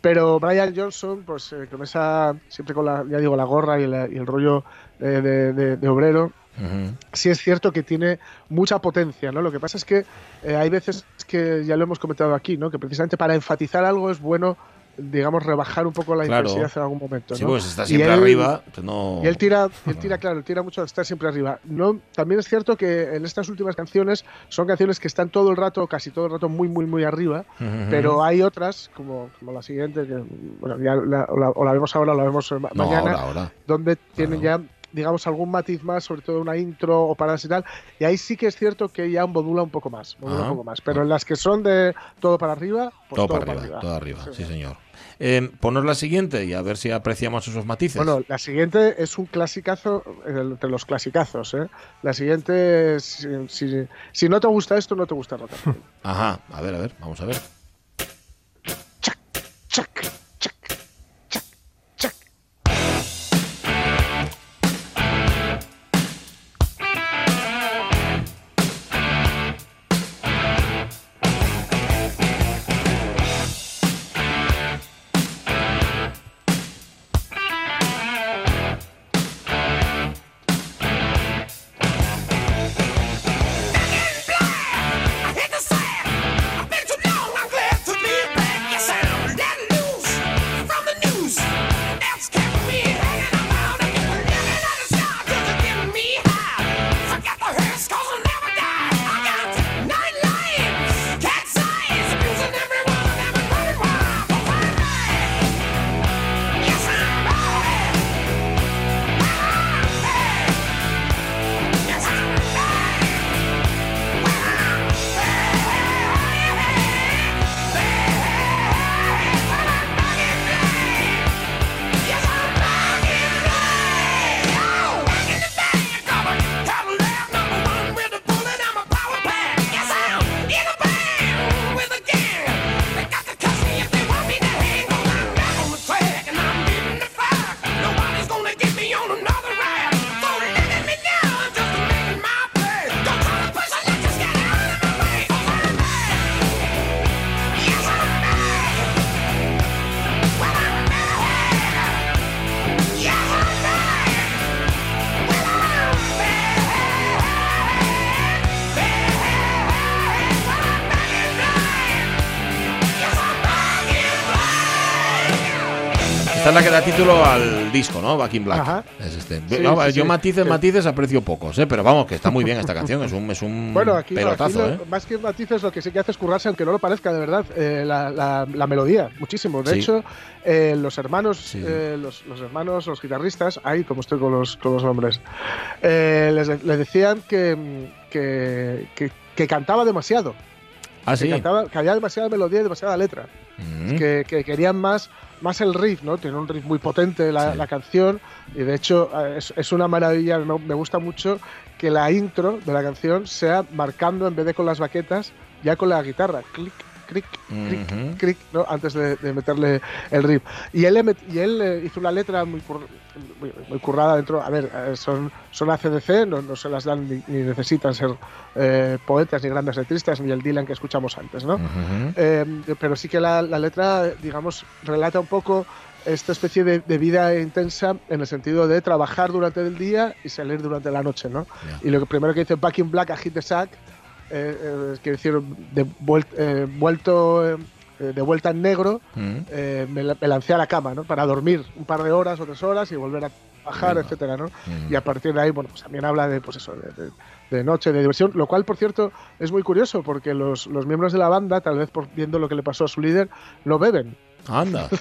Pero Brian Johnson, pues eh, con esa, siempre con la, ya digo, la gorra y, la- y el rollo eh, de, de- de obrero, Ujú. sí es cierto que tiene mucha potencia, ¿no? Lo que pasa es que eh, hay veces que ya lo hemos comentado aquí, ¿no? Que precisamente para enfatizar algo es bueno, digamos, rebajar un poco la Claro. intensidad en algún momento, Sí, pues está Y siempre él- arriba. pues no... y él tira, él tira, claro, tira mucho de estar siempre arriba. No, también es cierto que en estas últimas canciones son canciones que están todo el rato, casi todo el rato, muy, muy, muy arriba. Pero hay otras, como, como la siguiente, que bueno, ya la, o, la, o la vemos ahora o la vemos ma- No, mañana, ahora, ahora. donde tienen ya, digamos, algún matiz más, sobre todo una intro o paradas y tal. Y ahí sí que es cierto que ya modula un poco más, modula un poco más. Pero en las que son de todo para arriba, pues todo, todo, para arriba, todo arriba, sí, Sí. señor. Eh, ponos la siguiente y a ver si apreciamos esos matices. Bueno, la siguiente es un clasicazo eh, entre los clasicazos. ¿eh? La siguiente, es, si, si- si no te gusta esto, no te gusta roll. Ajá, a ver, a ver, vamos a ver. chac, chac, chac. Es la que da título al disco, ¿no? Back in Black. Ajá. Es este. Sí, No, sí, yo sí. matices, matices aprecio pocos, ¿eh? Pero vamos, que está muy bien esta canción. Es un, es un Bueno, aquí, no, aquí pelotazo, lo- ¿eh? más que matices, lo que sí que hace es currarse, aunque no lo parezca, de verdad, eh, la, la- la melodía, muchísimo. De hecho, eh, los hermanos, eh, los, los hermanos, los guitarristas, ahí como estoy con los, con los nombres, eh, les, les decían que, que, que- que cantaba demasiado, Ah, que, cantaba, que había demasiada melodía y demasiada letra, Mm. que, que querían más, más el riff, ¿no? Tiene un riff muy potente la, Sí. la canción y de hecho eh, es, es una maravilla, me, me gusta mucho que la intro de la canción sea marcando en vez de con las baquetas, ya con la guitarra, clic, clic, clic, Ujú. clic, ¿no? antes de, de meterle el riff. Y él, met- y él eh, hizo una letra muy, cur- muy, muy currada dentro. A ver, eh, son, son ACDC, no, no se las dan ni, ni necesitan ser eh, poetas ni grandes letristas, ni el Dylan que escuchamos antes, ¿no? Ujú. Eh, pero sí que la, la letra, digamos, relata un poco esta especie de, de vida intensa en el sentido de trabajar durante el día y salir durante la noche, ¿no? Ya. Y lo que primero que dice Back in Black, a hit the sack, eh, eh, quiero decir, de vuel- eh, vuelto eh, de vuelta en negro, Mm. eh, me, la- me lancé a la cama, ¿no? Para dormir un par de horas o tres horas y volver a bajar, Venga. etcétera, ¿no? Mm. Y a partir de ahí, bueno, pues también habla de, pues eso, de, de- de noche, de diversión, lo cual, por cierto, es muy curioso porque los, los miembros de la banda, tal vez por viendo lo que le pasó a su líder, no beben. Anda.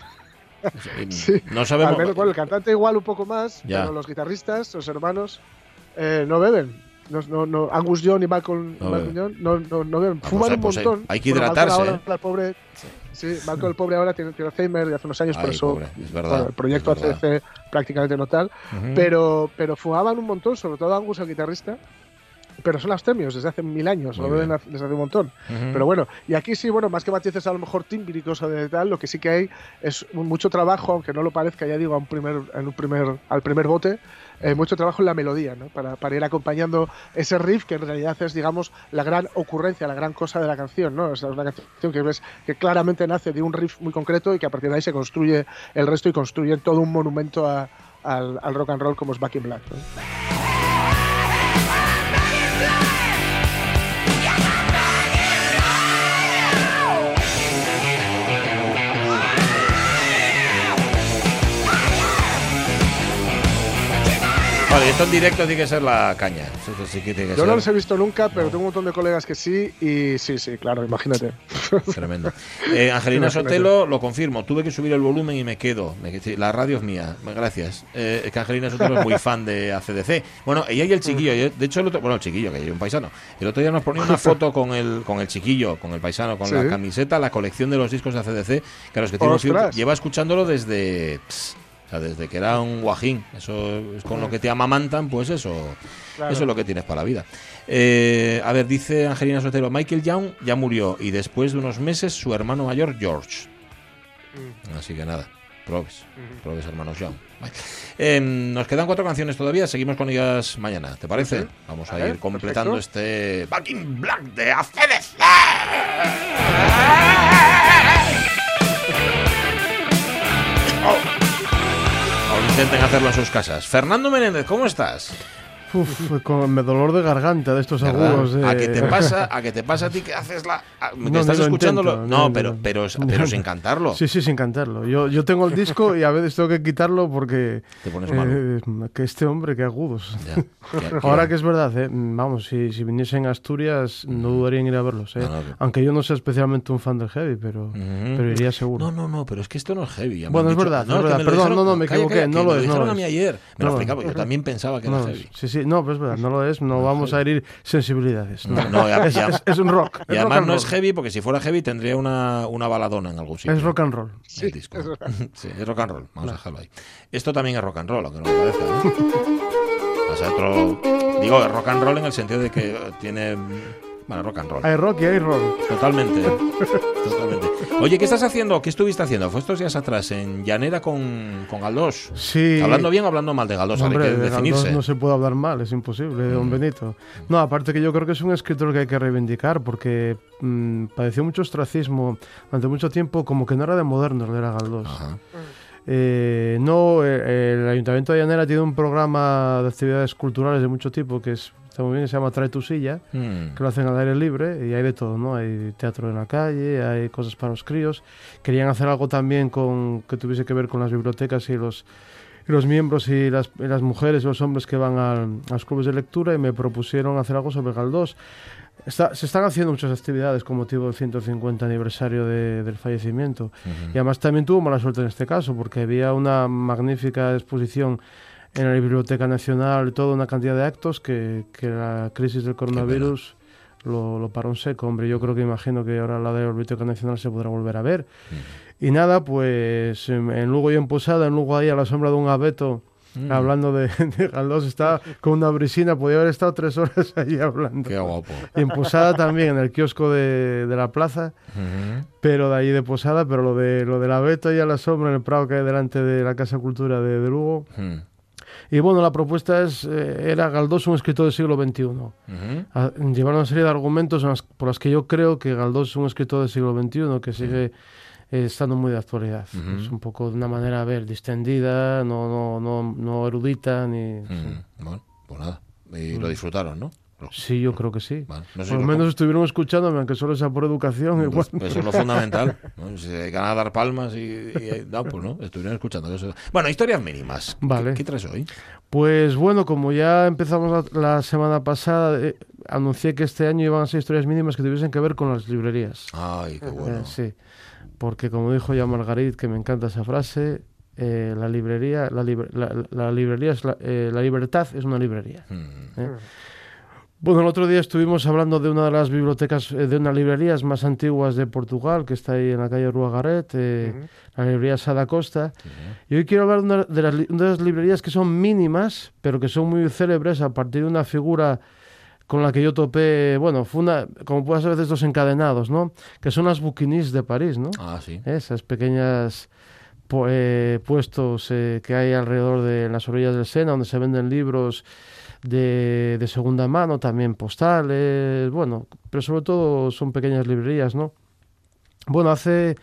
Sí. No sabemos. Al menos, bueno, el cantante igual un poco más, Ya. pero los guitarristas, los hermanos, eh, no beben. No, no, no, Angus Young y Malcolm, No Malcolm beben. Young no, no, no beben. Fuman pues, un pues, eh, montón. hay que Bueno, hidratarse, Malcolm ahora, ¿eh? el pobre, sí, Malcolm el pobre ahora tiene, tiene Alzheimer de hace unos años, por Ay, eso pobre, es verdad, bueno, el proyecto es verdad. ACDC prácticamente no tal. Ujú. Pero, pero fumaban un montón, sobre todo Angus, el guitarrista. Pero son abstemios desde hace mil años, Muy no beben desde hace un montón. Ujú. Pero bueno, y aquí sí, bueno, más que matices a lo mejor tímbricos o de tal, lo que sí que hay es mucho trabajo, aunque no lo parezca, ya digo, a un primer, en un primer, al primer bote, eh, mucho trabajo en la melodía, ¿no? Para, ir acompañando ese riff que en realidad es, digamos, la gran ocurrencia, la gran cosa de la canción, ¿no? O sea, es una canción que ves que claramente nace de un riff muy concreto y que a partir de ahí se construye el resto y construye todo un monumento a- al, rock and roll como es Back in Black. Vale, esto en directo tiene que ser la caña. Eso sí que tiene que Yo no los he visto nunca, pero tengo un montón de colegas que sí, y sí, sí, claro, imagínate. tremendo. Eh, Angelina Imagínate. Sotelo, lo confirmo. Tuve que subir el volumen y me quedo. La radio es mía. Gracias. Eh, es que Angelina Sotelo es muy fan de ACDC. Bueno, ella y el chiquillo. yo- De hecho, el otro, bueno, el chiquillo, que es un paisano. El otro día nos ponía una foto con el, con el chiquillo, con el paisano, con Sí. la camiseta, la colección de los discos de ACDC. Que a los que tiene ¡Ostras! lleva escuchándolo desde. O sea, desde que era un guajín. Eso es con lo que te amamantan, pues eso. Claro. Eso es lo que tienes para la vida. Eh, a ver, dice Angelina Sotelo, Michael Young ya murió y después de unos meses su hermano mayor, George. Así que nada, probes, probes hermanos Young. Vale. Eh, nos quedan cuatro canciones todavía, seguimos con ellas mañana, ¿te parece? Vamos a ir completando perfecto. este Back in Black de ACDC. Intenten hacerlo en sus casas. Fernando Menéndez, ¿cómo estás? Uf, con me dolor de garganta de estos agudos. ¿A qué te pasa? ¿A qué te pasa a ti que haces la a- que No, estás escuchándolo? intento, no, no, pero pero pero sin cantarlo. Sí, sí, sin cantarlo. Yo, yo tengo el disco y a veces tengo que quitarlo porque. Te pones eh, que este hombre, qué agudos. Ya, ya, Ahora que es verdad, eh, vamos, si, si viniesen a Asturias, no dudaría en ir a verlos. eh. Que- Aunque yo no sea especialmente un fan del heavy, pero, Ujú. pero iría seguro. No, no, no, pero es que esto no es heavy. me Bueno, es dicho- verdad, no, es que verdad. me Perdón, dijeron- no, no, me calla, equivoqué, calla, no que lo me es, dijeron lo a mí ayer. Me lo explicaba, yo también pensaba que era heavy. sí, sí, no, pues es verdad, no lo es, no vamos a herir sensibilidades. No, No, no, ya- es, ya- es- es un rock. Y es rock además no es heavy porque si fuera heavy tendría una, una baladona en algún sitio. Es rock and roll. el disco. es verdad. Sí, es rock and roll. Vamos a dejarlo ahí. Esto también es rock and roll, aunque no me parezca. ¿eh? O sea, otro... Digo, es rock and roll en el sentido de que tiene... Bueno, rock and roll. Hay rock y hay roll. Totalmente. Totalmente. Oye, ¿qué estás haciendo? ¿Qué estuviste haciendo? Fue estos días atrás en Llanera con, con Galdós. Sí. ¿Hablando bien o hablando mal de Galdós? Hombre, hay que de definirse. Galdós no se puede hablar mal, es imposible, don Mm. Benito. No, aparte que yo creo que es un escritor que hay que reivindicar porque mm, padeció mucho ostracismo durante mucho tiempo, como que no era de modernos, era Galdós. Ajá. Eh, no, eh, el Ayuntamiento de Llanera tiene un programa de actividades culturales de mucho tipo que es, está muy bien, se llama Trae tu silla, Mm. que lo hacen al aire libre y hay de todo, ¿no? Hay teatro en la calle, hay cosas para los críos. Querían hacer algo también con que tuviese que ver con las bibliotecas y los y los miembros y las, y las mujeres y los hombres que van al- a los clubes de lectura y me propusieron hacer algo sobre Galdós. Está- se están haciendo muchas actividades con motivo del 150 aniversario de- del fallecimiento. Y además también tuvo mala suerte en este caso, porque había una magnífica exposición en la Biblioteca Nacional toda una cantidad de actos que, que la crisis del coronavirus lo, lo paró en seco. Hombre, yo creo que imagino que ahora la de la Biblioteca Nacional se podrá volver a ver. Y nada, pues en en Lugo y en Posada, en Lugo ahí a la sombra de un abeto, Mm. hablando de, de Galdós, estaba con una brisina, podía haber estado tres horas allí hablando. Qué guapo. Y en Posada también, en el kiosco de, de la plaza, Ujú. pero de ahí de Posada, pero lo de lo del abeto y a la sombra en el Prado que hay delante de la Casa Cultura de, de Lugo. Mm. Y bueno, la propuesta es, eh, era Galdós un escritor del siglo XXI. Ujú. A- llevar una serie de argumentos las- por las que yo creo que Galdós es un escritor del siglo XXI que sigue eh, estando muy de actualidad. Es un poco de una manera, a ver, distendida, no, no, no, no erudita, ni... Mm. Bueno, pues nada. Y lo disfrutaron, ¿no? Sí, yo creo que sí. No por lo menos cómo- estuvieron escuchándome, aunque solo sea por educación. igual. Pues, eso es lo fundamental. ¿no? Si se dedican a dar palmas y, y- no, pues no, estuvieron escuchando. eso- Bueno, historias mínimas. ¿Qué- Vale. ¿Qué, traes hoy? Pues bueno, como ya empezamos la, la semana pasada, eh, anuncié que este año iban a ser historias mínimas que tuviesen que ver con las librerías. Ay, qué bueno. Eh, sí, porque como dijo ya Margarit, que me encanta esa frase, eh, la librería, la, libre- la- la librería es la, eh, la libertad es una librería. Mm. ¿Eh? Bueno, el otro día estuvimos hablando de una de las bibliotecas, eh, de unas librerías más antiguas de Portugal, que está ahí en la calle Rua Garet, eh, la librería Sada Costa. Y hoy quiero hablar de una de, las, li- una de las librerías que son mínimas, pero que son muy célebres a partir de una figura con la que yo topé, bueno, fue una, como puedes ver estos encadenados, ¿no? Que son las bouquinistes de París, ¿no? Ah, sí. Esas pequeñas pu- eh, puestos eh, que hay alrededor de en las orillas del Sena, donde se venden libros de, de segunda mano, también postales, bueno, pero sobre todo son pequeñas librerías, ¿no? Bueno, hace,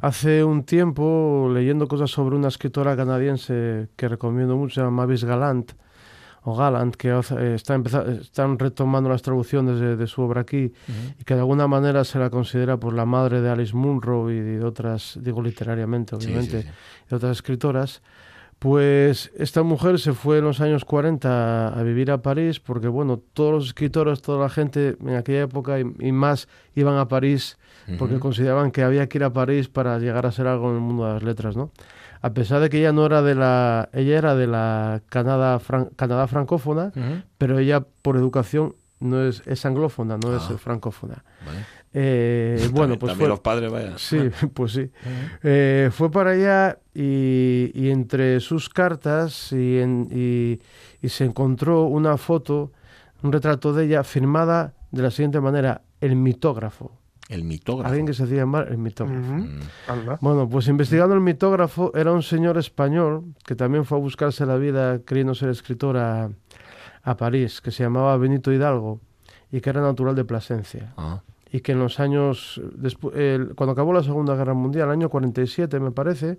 hace un tiempo, leyendo cosas sobre una escritora canadiense que recomiendo mucho, se llama Mavis Galant, o Gallant, que está empeza- están retomando las traducciones de, de su obra aquí y que de alguna manera se la considera por la madre de Alice Munro y de otras, digo literariamente, Sí, obviamente, sí, sí. de otras escritoras. Pues esta mujer se fue en los años 40 a vivir a París porque, bueno, todos los escritores, toda la gente en aquella época y, y más iban a París porque consideraban que había que ir a París para llegar a ser algo en el mundo de las letras, ¿no? A pesar de que ella no era de la, ella era de la Canadá, fran- Canadá francófona, pero ella por educación no es, es anglófona, no es Ah. francófona. Vale. Eh, bueno, pues también fue, los padres, vaya. sí, pues sí. Eh, fue para allá y, y entre sus cartas y, en- y- y se encontró una foto, un retrato de ella firmada de la siguiente manera, el mitógrafo. El mitógrafo. Alguien que se hacía llamar el mitógrafo. Anda. Bueno, pues investigando el mitógrafo era un señor español que también fue a buscarse la vida queriendo ser escritor a, a París, que se llamaba Benito Hidalgo y que era natural de Plasencia. Ah. Y que en los años, el- cuando acabó la Segunda Guerra Mundial, el año 47 me parece,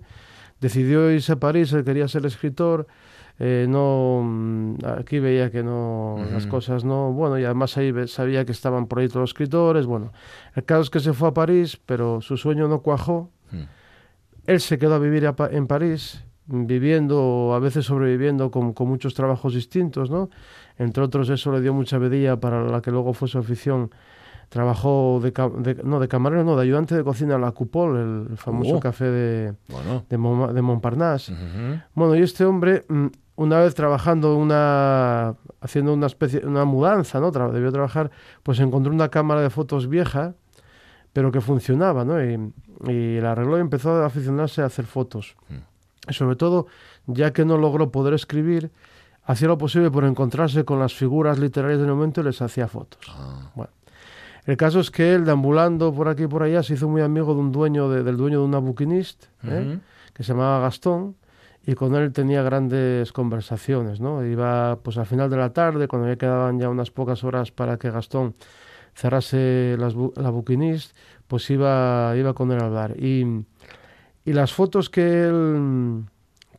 decidió irse a París, él quería ser escritor, eh, no, mm, aquí veía que no, las cosas no, bueno, y además ahí sabía que estaban por ahí todos los escritores, bueno, el caso es que se fue a París, pero su sueño no cuajó, Mm. él se quedó a vivir a en París, viviendo, a veces sobreviviendo con, con muchos trabajos distintos, ¿no? Entre otros, eso le dio mucha vedilla para la que luego fue su afición. Trabajó de, no, de camarero, no, de ayudante de cocina en la Coupole, el famoso Oh. café de, Bueno. de, de Montparnasse. Ujú. Bueno, y este hombre, mm, una vez trabajando una, haciendo una especie, una mudanza, ¿no? Tra- debió trabajar, pues encontró una cámara de fotos vieja, pero que funcionaba, ¿no? Y, y la arregló y empezó a aficionarse a hacer fotos. Y sobre todo, ya que no logró poder escribir, hacía lo posible por encontrarse con las figuras literarias del momento y les hacía fotos. Ah. Bueno, el caso es que él, deambulando por aquí y por allá, se hizo muy amigo de un dueño de- del dueño de una bouquiniste, ¿eh? Que se llamaba Gastón, y con él tenía grandes conversaciones, ¿no? Iba, pues al final de la tarde, cuando ya quedaban ya unas pocas horas para que Gastón cerrase las bu- la bouquiniste, pues iba, iba con él a hablar. Y, y las fotos que él,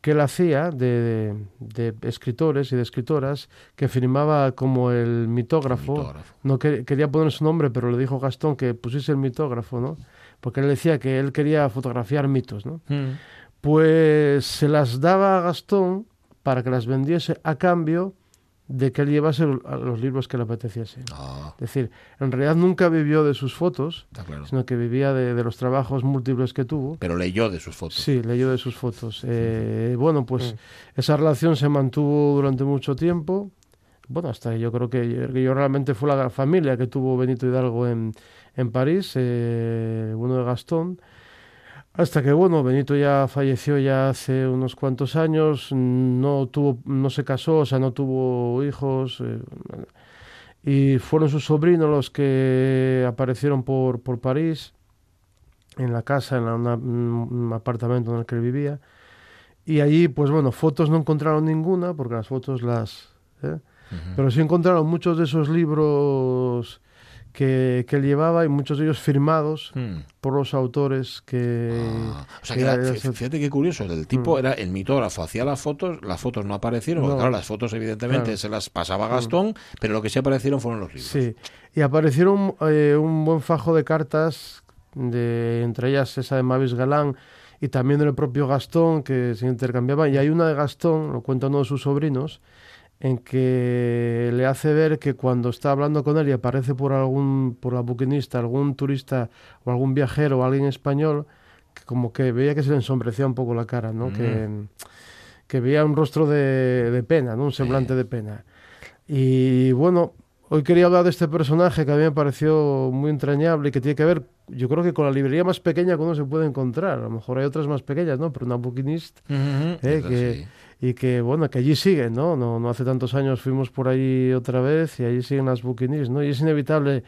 que él hacía de, de- de escritores y de escritoras, que firmaba como el mitógrafo, Mitógrafo. no que- quería poner su nombre, pero le dijo Gastón que pusiese el mitógrafo, ¿no? Porque él decía que él quería fotografiar mitos, ¿no? Mm. Pues se las daba a Gastón para que las vendiese a cambio de que él llevase a los libros que le apeteciese. Ah, Es decir, en realidad nunca vivió de sus fotos, claro. sino que vivía de, de los trabajos múltiples que tuvo. Pero leyó de sus fotos. Sí, leyó de sus fotos. Eh, bueno, pues esa relación se mantuvo durante mucho tiempo. Bueno, hasta yo creo que yo, que yo realmente fue la familia que tuvo Benito Hidalgo en, en París, eh, uno de Gastón. Hasta que, bueno, Benito ya falleció ya hace unos cuantos años, no tuvo, no se casó, o sea, no tuvo hijos. eh, y fueron sus sobrinos los que aparecieron por, por París, en la casa, en la- una- un apartamento en el que él vivía. Y allí, pues bueno, fotos no encontraron ninguna, porque las fotos las... ¿eh? Pero sí encontraron muchos de esos libros que, que él llevaba y muchos de ellos firmados Mm. por los autores que... Ah, o sea que era- fíjate qué curioso, el tipo era el mitógrafo, hacía las fotos, las fotos no aparecieron, porque claro, las fotos evidentemente Claro. se las pasaba Gastón, pero lo que sí aparecieron fueron los libros. Sí, y aparecieron eh, un buen fajo de cartas, de, entre ellas esa de Mavis Galán y también del propio Gastón, que se intercambiaban. Y hay una de Gastón, lo cuenta uno de sus sobrinos, en que le hace ver que cuando está hablando con él y aparece por algún por la buquinista, algún turista o algún viajero o alguien español, que como que veía que se le ensombrecía un poco la cara, ¿no? Que, que veía un rostro de, de pena, ¿no? Un semblante de pena. Y bueno, hoy quería hablar de este personaje que a mí me pareció muy entrañable y que tiene que ver, yo creo que con la librería más pequeña que uno se puede encontrar. A lo mejor hay otras más pequeñas, ¿no? Pero una Bookinist Ujú, eh, entonces, que, sí. Y que bueno, que allí siguen, ¿no? ¿no? No hace tantos años fuimos por ahí otra vez y allí siguen las Bookinist, ¿no? Y es inevitable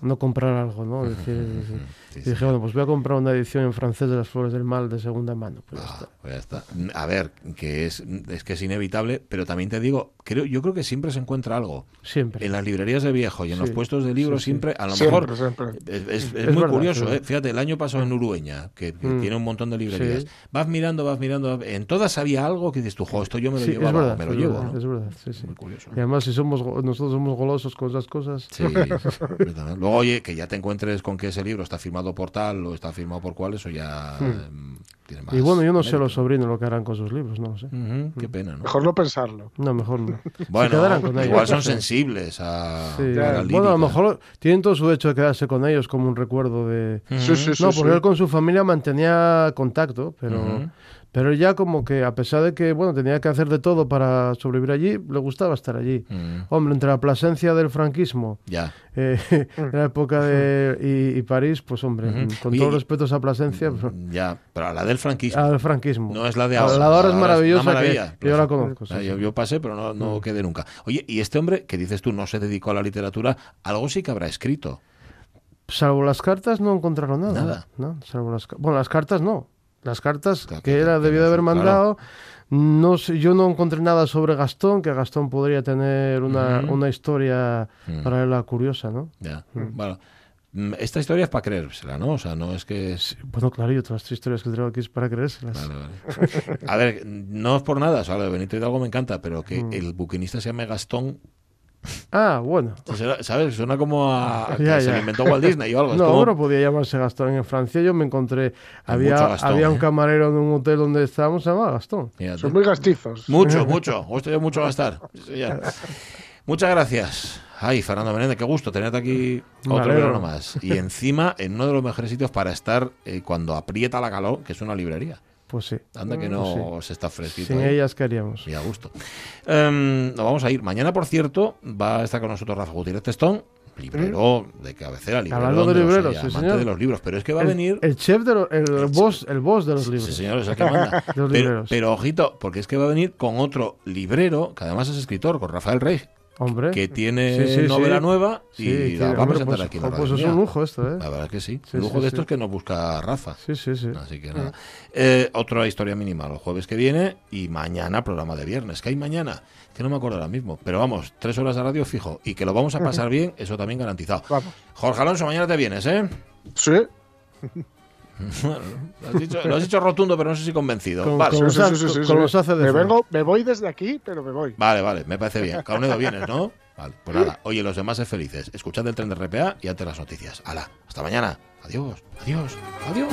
no comprar algo, ¿no? Es decir, Sí, y sí. dije, bueno, pues voy a comprar una edición en francés de las Flores del Mal de segunda mano. Pues ya Ah, está. pues ya está. A ver, que es, es que es inevitable, pero también te digo, creo, yo creo que siempre se encuentra algo. Siempre. En las librerías de viejo y en los puestos de libros sí, sí. siempre, a lo Siempre, mejor siempre. es, es- es Es muy verdad, curioso, sí. ¿eh? fíjate, el año pasado en Urueña, que, que Mm. tiene un montón de librerías, Sí. vas mirando, vas mirando, en todas había algo que dices tú, jo, esto yo me lo es verdad, me lo es llevo, verdad, ¿no? es verdad, sí, sí. Muy curioso. Y además, si somos nosotros somos golosos con esas cosas, Sí. Luego, oye, que ya te encuentres con que ese libro está firmado por tal o está firmado por cual, eso ya em, tiene más. Hmm. Y bueno, yo no sé mérito. los sobrinos lo que harán con sus libros, no lo sé. Qué pena, ¿no? Mejor no pensarlo. No, mejor no. Bueno, Se quedarán con ellos. igual son sensibles a, Sí. a la Bueno, a lo mejor tienen todo su derecho de quedarse con ellos como un recuerdo de... Sí, sí, sí. no, sí. porque él con su familia mantenía contacto, pero. Pero ya como que a pesar de que bueno tenía que hacer de todo para sobrevivir allí, le gustaba estar allí. Mm, Hombre, entre la plasencia del franquismo, Ya. eh, en la época de y, y París, pues hombre, con Oye, todo y- respeto a esa plasencia, pero- Ya, pero a la del franquismo. al franquismo. No es la de La- ahora. La de ahora es maravillosa, que- que yo la conozco. sí, Ah. Yo, yo pasé, pero no, no quedé nunca. Oye, y este hombre que dices tú no se dedicó a la literatura, algo sí que habrá escrito. Salvo las cartas no encontraron nada. Nada. ¿no? Salvo las, bueno, las cartas no. Las cartas Claro, que que debió de haber claro. mandado. No sé, yo no encontré nada sobre Gastón, que Gastón podría tener una, una historia Mm. paralela curiosa, ¿no? Ya. Bueno, mm, esta historia es para creérsela, ¿no? O sea, no es que es... Bueno, claro, y otras historias que traigo aquí es para creérselas. Vale, vale. A ver, no es por nada, o sea, lo de Benito Hidalgo me encanta, pero que el buquinista se llame Gastón, Ah, bueno. ¿sabes? Suena como a, a que Ya, se ya. inventó Walt Disney o algo. No, como- podía llamarse Gastón. En Francia yo me encontré, había, Gastón, había ¿eh? un camarero en un hotel donde estábamos, se llamaba Gastón. Son muy gastizos. Mucho, mucho. Os estoy mucho a gastar. Muchas gracias. Ay, Fernando Menéndez, qué gusto tenerte aquí otro verano más. Y encima, en uno de los mejores sitios para estar eh, cuando aprieta la calor, que es una librería. Pues sí. Anda que no se está fresquito. Sin ahí. ellas, ¿qué haríamos? Y a gusto. Em, nos vamos a ir. Mañana, por cierto, va a estar con nosotros Rafa Gutiérrez Testón, librero de cabecera, librero Hablando de libreros, sí, amante señor. de los libros. Pero es que va a el, venir... el chef, de lo- el, boss, el boss de los libros. Sí, señor, es el que manda. Los pero, libreros. pero ojito, porque es que va a venir con otro librero, que además es escritor, con Rafael Rey, Hombre. que tiene Sí, sí, novela sí. nueva y Sí, la va a presentar pues, aquí en la jo, pues es un lujo esto, ¿eh? La verdad que sí. Sí, un lujo sí, de sí. estos que nos busca Rafa. Sí, sí, sí. Así que nada. Eh, otra historia mínima el jueves que viene y mañana programa de viernes. ¿Qué hay mañana? Que no me acuerdo ahora mismo. Pero vamos, tres horas de radio fijo. Y que lo vamos a pasar bien, eso también garantizado. Vamos. Jorge Alonso, mañana te vienes, ¿eh? Sí. Bueno, lo, has dicho, lo has dicho rotundo, pero no sé si convencido. Con- vale. con- Sí, sí, sí, sí, con sí. los hace de me, fuera. vengo, me voy desde aquí, pero me voy. Vale, vale, me parece bien. Caunedo vienes, ¿no? Vale, pues nada. Oye, los demás es felices. Escuchad el tren de RPA y antes las noticias. Hala, hasta mañana. Adiós, adiós, adiós.